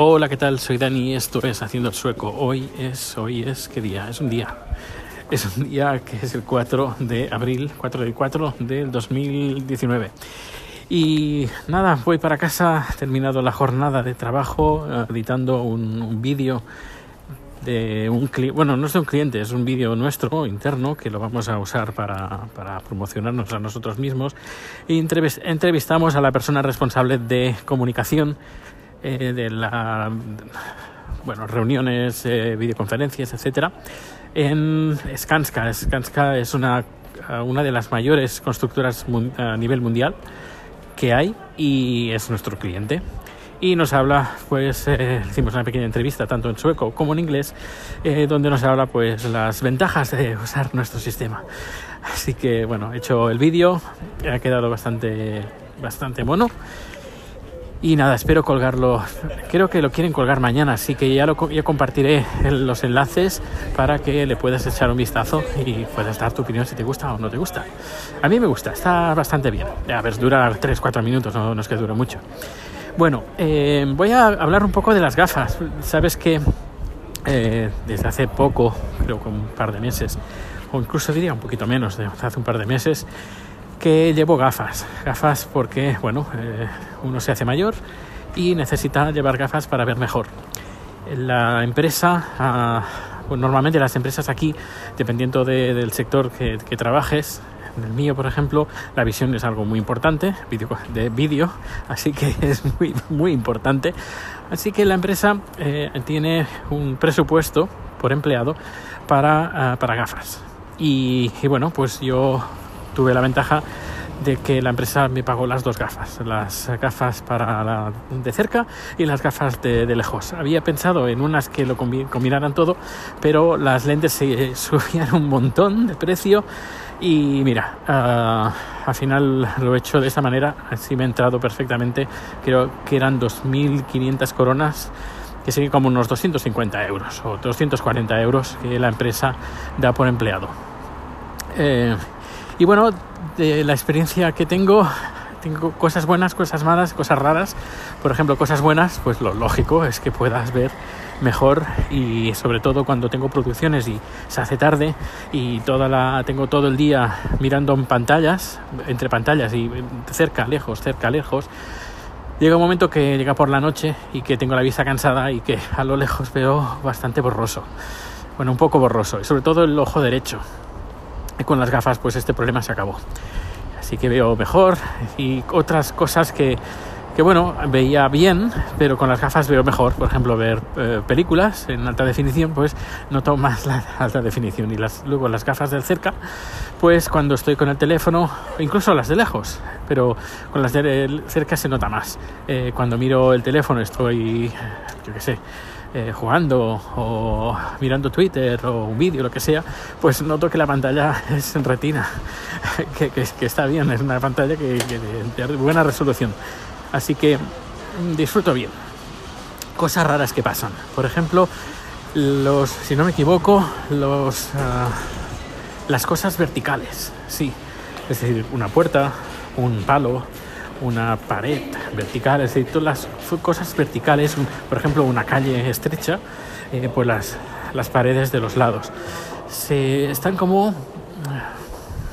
Hola, ¿qué tal? Soy Dani, esto es Haciendo el Sueco. Hoy es, hoy es, ¿qué día? Es un día. Es un día que es el 4 de abril, 4 del 4 del 2019. Y nada, voy para casa, terminado la jornada de trabajo, editando un, un vídeo de un cliente, bueno, no es de un cliente, es un vídeo nuestro interno que lo vamos a usar para, promocionarnos a nosotros mismos. Y entrevistamos a la persona responsable de comunicación eh, de la bueno, reuniones, eh, videoconferencias, etcétera, en Skanska. Skanska es una, una de las mayores constructoras a nivel mundial que hay y es nuestro cliente. Y nos habla, pues, eh, hicimos una pequeña entrevista tanto en sueco como en inglés, donde nos habla, pues, las ventajas de usar nuestro sistema. Así que, bueno, he hecho el vídeo, ha quedado bastante, bastante mono. Y nada, espero colgarlo. Creo que lo quieren colgar mañana, así que ya, lo, ya compartiré los enlaces para que le puedas echar un vistazo y puedas dar tu opinión si te gusta o no te gusta. A mí me gusta, está bastante bien. A ver, dura 3-4 minutos, no, no, es que dure mucho. Bueno, eh, voy a hablar un poco de las gafas. Sabes que eh, desde hace poco, creo que un par de meses, o incluso diría un poquito menos, de hace un par de meses, que llevo gafas. Gafas porque, bueno, eh, uno se hace mayor y necesita llevar gafas para ver mejor. La empresa, ah, normalmente las empresas aquí, dependiendo del sector que, trabajes, en el mío, por ejemplo, la visión es algo muy importante, de vídeo, así que es muy, importante. Así que la empresa eh, tiene un presupuesto por empleado para, ah, para gafas. y, bueno, pues yo tuve la ventaja de que la empresa me pagó las dos gafas, las gafas para de cerca y las gafas de, lejos. Había pensado en unas que lo combinaran todo, pero las lentes se subían un montón de precio y mira, uh, al final lo he hecho de esa manera, así me ha entrado perfectamente, creo que eran 2.500 coronas que serían como unos 250 euros o 240 euros que la empresa da por empleado. Eh, y bueno, de la experiencia que tengo, tengo cosas buenas, cosas malas, cosas raras. Por ejemplo, cosas buenas, pues lo lógico es que puedas ver mejor y sobre todo cuando tengo producciones y se hace tarde y tengo todo el día mirando en pantallas, entre pantallas y cerca, lejos, cerca, lejos. Llega un momento que llega por la noche y que tengo la vista cansada y que a lo lejos veo bastante borroso. Bueno, un poco borroso, y sobre todo el ojo derecho y con las gafas pues este problema se acabó. Así que veo mejor y otras cosas que, que bueno, veía bien, pero con las gafas veo mejor. Por ejemplo, ver eh, películas en alta definición, pues noto más la alta definición. Y las, luego las gafas del cerca, pues cuando estoy con el teléfono, incluso las de lejos, pero con las de cerca se nota más. Eh, cuando miro el teléfono estoy, yo qué sé, eh, jugando o mirando Twitter o un vídeo, lo que sea, pues noto que la pantalla es en retina, que, que, está bien, es una pantalla que, de, buena resolución. Así que mm, disfruto bien. Cosas raras que pasan. Por ejemplo, los, si no me equivoco, los, ah, las cosas verticales, sí. Es decir, una puerta, un palo, una pared vertical, es decir, todas las cosas verticales, por ejemplo, una calle estrecha, eh, pues las, las paredes de los lados se están como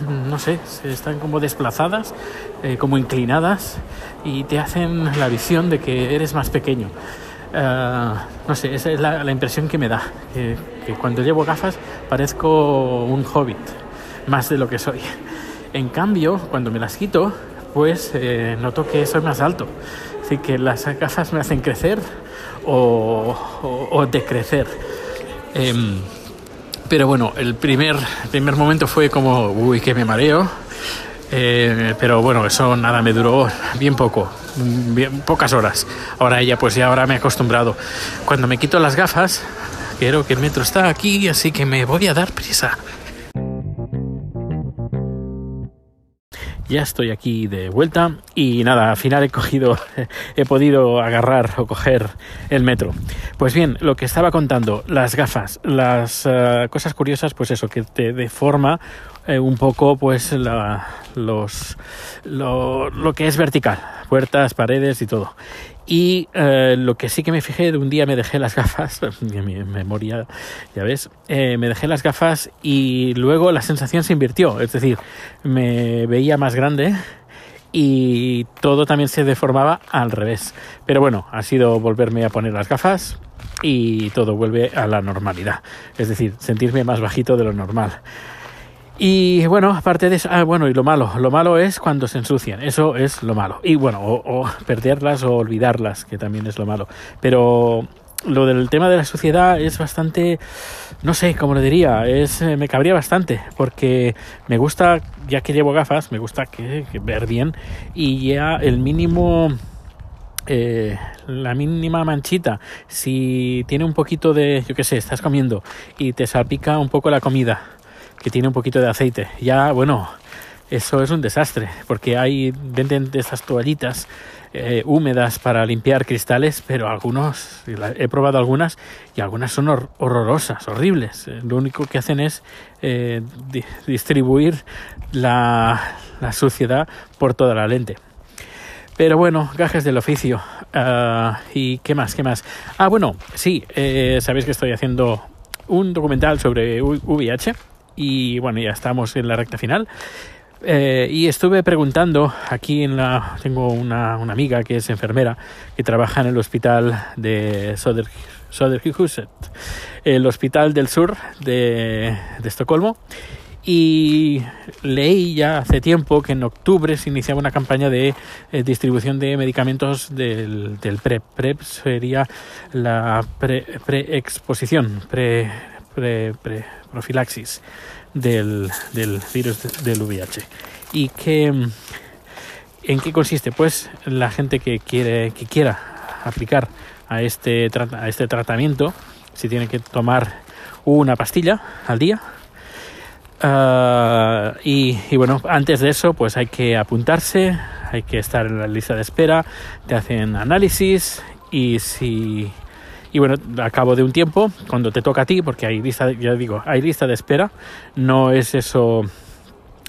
no sé, se están como desplazadas, eh, como inclinadas y te hacen la visión de que eres más pequeño. Uh, no sé, esa es la, la impresión que me da, que, cuando llevo gafas parezco un hobbit, más de lo que soy. En cambio, cuando me las quito, pues eh, noto que soy más alto. Así que las gafas me hacen crecer o, decrecer. Em, pero bueno, el primer, primer momento fue como, uy, que me mareo. Eh, pero bueno, eso nada, me duró bien poco, bien, pocas horas. Ahora ella, pues ya ahora me he acostumbrado. Cuando me quito las gafas, quiero que el metro está aquí, así que me voy a dar prisa. Ya estoy aquí de vuelta y nada, al final he cogido, he podido agarrar o coger el metro. Pues bien, lo que estaba contando, las gafas, las eh, cosas curiosas, pues eso, que te deforma eh, un poco pues los, lo, lo, que es vertical, puertas, paredes y todo. Y eh, lo que sí que me fijé, de un día me dejé las gafas, mi memoria, ya ves, eh, me dejé las gafas y luego la sensación se invirtió, es decir, me veía más grande y todo también se deformaba al revés. Pero bueno, ha sido volverme a poner las gafas y todo vuelve a la normalidad, es decir, sentirme más bajito de lo normal. Y bueno, aparte de eso, ah, bueno, y lo malo, lo malo es cuando se ensucian, eso es lo malo. Y bueno, o, perderlas o olvidarlas, que también es lo malo. Pero lo del tema de la suciedad es bastante, no sé, cómo lo diría, es, eh, me cabría bastante, porque me gusta, ya que llevo gafas, me gusta que, ver bien y ya el mínimo... Eh, la mínima manchita, si tiene un poquito de, yo qué sé, estás comiendo y te salpica un poco la comida, que tiene un poquito de aceite. Ya, bueno, eso es un desastre, porque hay, venden de estas toallitas eh, húmedas para limpiar cristales, pero algunos, he probado algunas y algunas son horrorosas, horribles. Eh, lo único que hacen es eh, distribuir la, suciedad por toda la lente. Pero bueno, gajes del oficio. Ah, ¿Y qué más? ¿Qué más? Ah, bueno, sí, sabéis que estoy haciendo un documental sobre VIH y bueno, ya estamos en la recta final. Eh, y estuve preguntando, aquí en la, tengo una, una, amiga que es enfermera, que trabaja en el hospital de Soder, Soderhuset, el hospital del sur de, de Estocolmo. Y leí ya hace tiempo que en octubre se iniciaba una campaña de eh, distribución de medicamentos del, del PrEP. PrEP sería la pre-exposición, pre, pre, pre, profilaxis del, del virus del VIH. ¿Y qué, en qué consiste? Pues la gente que, quiere, que quiera aplicar a este, a este tratamiento, si tiene que tomar una pastilla al día, ah, y, y, bueno, antes de eso, pues hay que apuntarse, hay que estar en la lista de espera, te hacen análisis y si y bueno, a cabo de un tiempo, cuando te toca a ti, porque hay lista, ya digo, hay lista de espera, no es eso,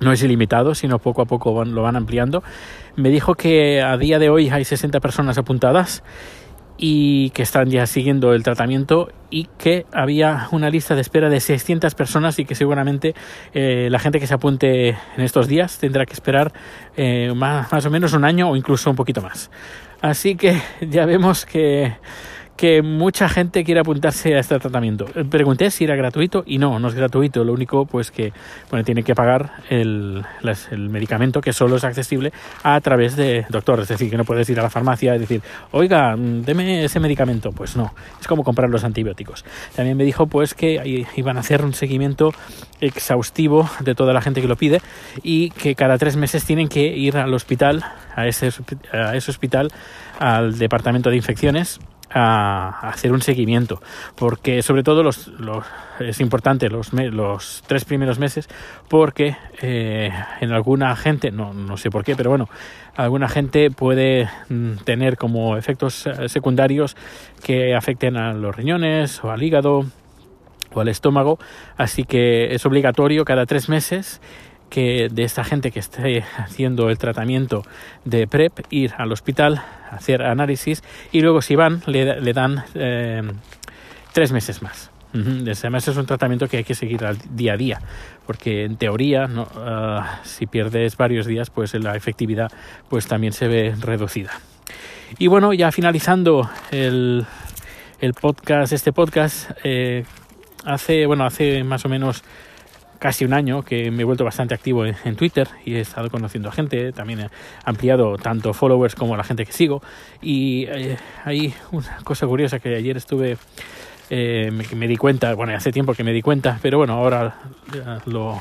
no es ilimitado, sino poco a poco lo van ampliando. Me dijo que a día de hoy hay 60 personas apuntadas y que están ya siguiendo el tratamiento y que había una lista de espera de 600 personas y que seguramente eh, la gente que se apunte en estos días tendrá que esperar eh, más, más o menos un año o incluso un poquito más. Así que ya vemos que que mucha gente quiere apuntarse a este tratamiento. Pregunté si era gratuito y no, no es gratuito. Lo único pues que bueno, tiene que pagar el, el medicamento que solo es accesible a través de doctor. Es decir, que no puedes ir a la farmacia y decir, oiga, deme ese medicamento. Pues no, es como comprar los antibióticos. También me dijo pues que iban a hacer un seguimiento exhaustivo de toda la gente que lo pide y que cada tres meses tienen que ir al hospital, a ese, a ese hospital, al departamento de infecciones a hacer un seguimiento porque sobre todo los, es importante los, los tres primeros meses porque eh, en alguna gente no, no sé por qué pero bueno alguna gente puede mm, tener como efectos eh, secundarios que afecten a los riñones o al hígado o al estómago. Así que es obligatorio cada tres meses que de esta gente que esté haciendo el tratamiento de PrEP ir al hospital, hacer análisis y luego si van le, dan eh, tres meses más. Además es un tratamiento que hay que seguir al día a día, porque en teoría ah, si pierdes varios días pues la efectividad pues también se ve reducida. Y bueno, ya finalizando el, el podcast, este podcast, eh, hace, bueno, hace más o menos casi un año que me he vuelto bastante activo en, Twitter y he estado conociendo a gente, también he ampliado tanto followers como la gente que sigo. Y eh, hay una cosa curiosa que ayer estuve eh, me, di cuenta, bueno, hace tiempo que me di cuenta, pero bueno, ahora lo,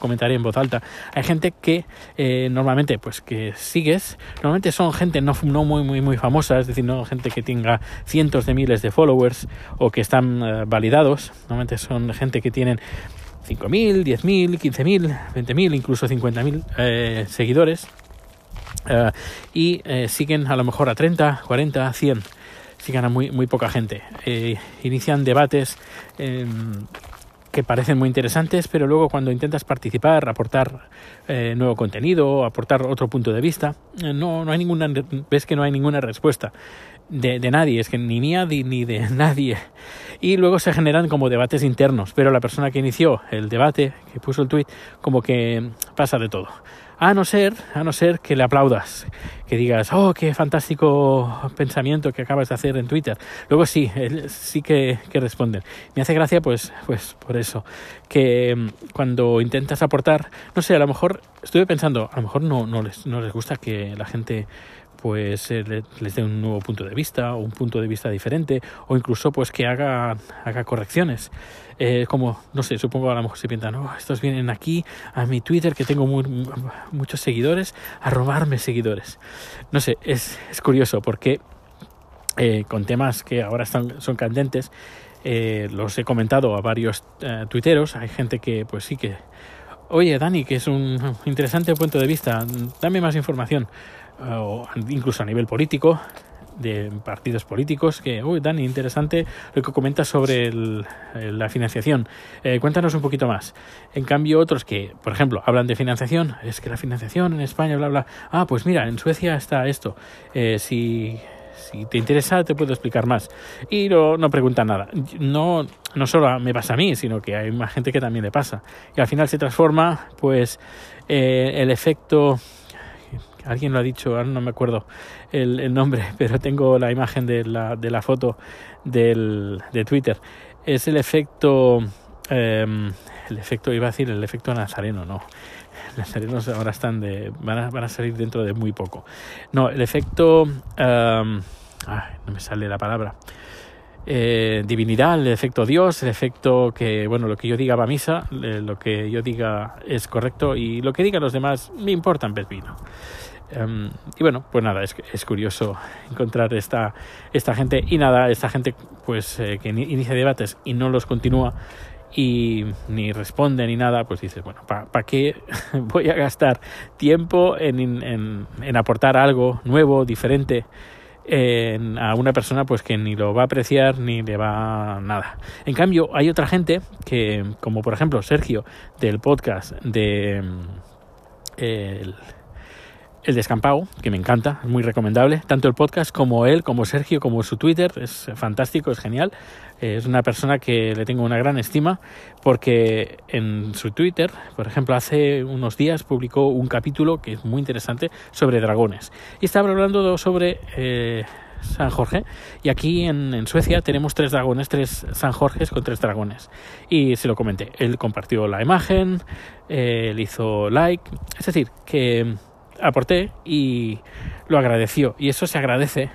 comentaré en voz alta. Hay gente que eh, normalmente, pues que sigues, normalmente son gente no, no muy, muy, muy famosa, es decir, no gente que tenga cientos de miles de followers o que están validados, normalmente son gente que tienen 5.000, 10.000, 15.000, 20.000, incluso 50.000 eh, seguidores. Eh, y eh, siguen a lo mejor a 30, 40, 100. Siguen a muy, muy poca gente. inician debates em, que parecen muy interesantes, pero luego cuando intentas participar, aportar eh, nuevo contenido, aportar otro punto de vista, eh, no, no hay ninguna, ves que no hay ninguna respuesta de, de nadie, es que ni mía ni de nadie. Y luego se generan como debates internos, pero la persona que inició el debate, que puso el tweet, como que pasa de todo. A no ser, a no ser que le aplaudas, que digas, oh, qué fantástico pensamiento que acabas de hacer en Twitter. Luego sí, sí que, que responden. Me hace gracia, pues, pues por eso, que mm, cuando intentas aportar, no sé, a lo mejor estuve pensando, a lo mejor no, no, les, no les gusta que la gente pues eh, les dé un nuevo punto de vista o un punto de vista diferente o incluso pues que haga, haga correcciones. Eh, como, no sé, supongo a lo mejor se piensan, oh, estos vienen aquí a mi Twitter que tengo muchos seguidores a robarme seguidores. No sé, es, es curioso porque eh, con temas que ahora están, son candentes, los he comentado a varios tuiteros, hay gente que pues sí que oye Dani, que es un interesante punto de vista, dame más información o incluso a nivel político, de partidos políticos, que, uy, Dani, interesante lo que comentas sobre la financiación. Eh, cuéntanos un poquito más. En cambio, otros que, por ejemplo, hablan de financiación, es que la financiación en España, bla, bla. Ah, pues mira, en Suecia está esto. Eh, si, si te interesa, te puedo explicar más. Y no, no preguntan nada. No, no solo me pasa a mí, sino que hay más gente que también le pasa. Y al final se transforma, pues, eh, el efecto alguien lo ha dicho, ahora no me acuerdo el, nombre, pero tengo la imagen de la, de la foto del, de Twitter. Es el efecto, em, el efecto, iba a decir el efecto nazareno, no. Nazarenos ahora están de, van a, van a salir dentro de muy poco. No, el efecto, em, no me sale la palabra. Eh, divinidad, el efecto Dios, el efecto que, bueno, lo que yo diga va a misa, lo que yo diga es correcto y lo que digan los demás me importan pepino. Em, y bueno, pues nada, es, es, curioso encontrar esta, esta gente y nada, esta gente pues eh, que inicia debates y no los continúa y ni responde ni nada, pues dices, bueno, ¿para qué voy a gastar tiempo en, en, en aportar algo nuevo, diferente? En, a una persona pues que ni lo va a apreciar ni le va nada. En cambio, hay otra gente que, como por ejemplo Sergio del podcast de el, el Descampado, que me encanta, es muy recomendable, tanto el podcast como él, como Sergio, como su Twitter, es fantástico, es genial. Es una persona que le tengo una gran estima porque en su Twitter, por ejemplo, hace unos días publicó un capítulo que es muy interesante sobre dragones. Y estaba hablando sobre eh, San Jorge. Y aquí en, Suecia tenemos tres dragones, tres San Jorges con tres dragones. Y se lo comenté. Él compartió la imagen, él hizo like. Es decir, que aporté y lo agradeció. Y eso se agradece.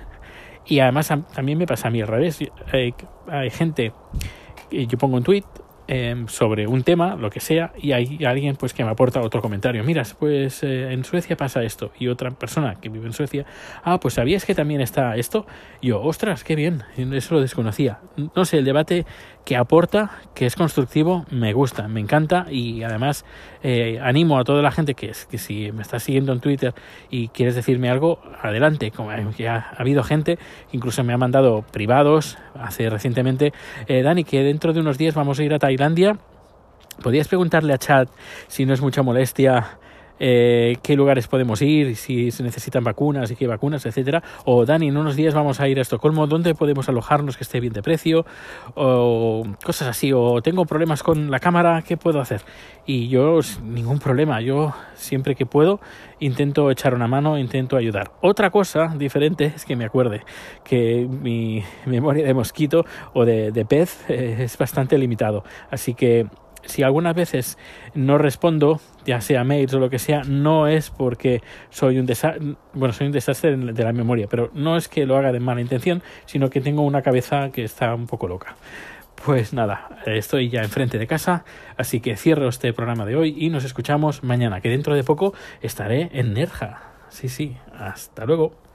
Y además también me pasa a mí al revés. Hay, hay gente, yo pongo un tweet Em, sobre un tema, lo que sea, y hay alguien pues que me aporta otro comentario. Mira, pues eh, en Suecia pasa esto. Y otra persona que vive en Suecia, ah, pues sabías que también está esto. yo, ostras, qué bien, eso lo desconocía. No sé, el debate que aporta, que es constructivo, me gusta, me encanta y además eh, animo a toda la gente que, que si me estás siguiendo en Twitter y quieres decirme algo, adelante. Como ya ha habido gente que incluso me ha mandado privados hace recientemente, eh, Dani, que dentro de unos días vamos a ir a Tailandia. ¿Podrías preguntarle a Chad si no es mucha molestia eh, qué lugares podemos ir, si se necesitan vacunas y qué vacunas, etcétera. O Dani, en unos días vamos a ir a Estocolmo, ¿dónde podemos alojarnos que esté bien de precio? O cosas así. O tengo problemas con la cámara, ¿qué puedo hacer? Y yo, ningún problema, yo siempre que puedo intento echar una mano, intento ayudar. Otra cosa diferente es que me acuerde que mi memoria de mosquito o de, pez eh, es bastante limitado. Así que si algunas veces no respondo, ya sea mails o lo que sea, no es porque soy un desastre, bueno, soy un desastre de la memoria, pero no es que lo haga de mala intención, sino que tengo una cabeza que está un poco loca. Pues nada, estoy ya enfrente de casa, así que cierro este programa de hoy y nos escuchamos mañana, que dentro de poco estaré en Nerja. Sí, sí, hasta luego.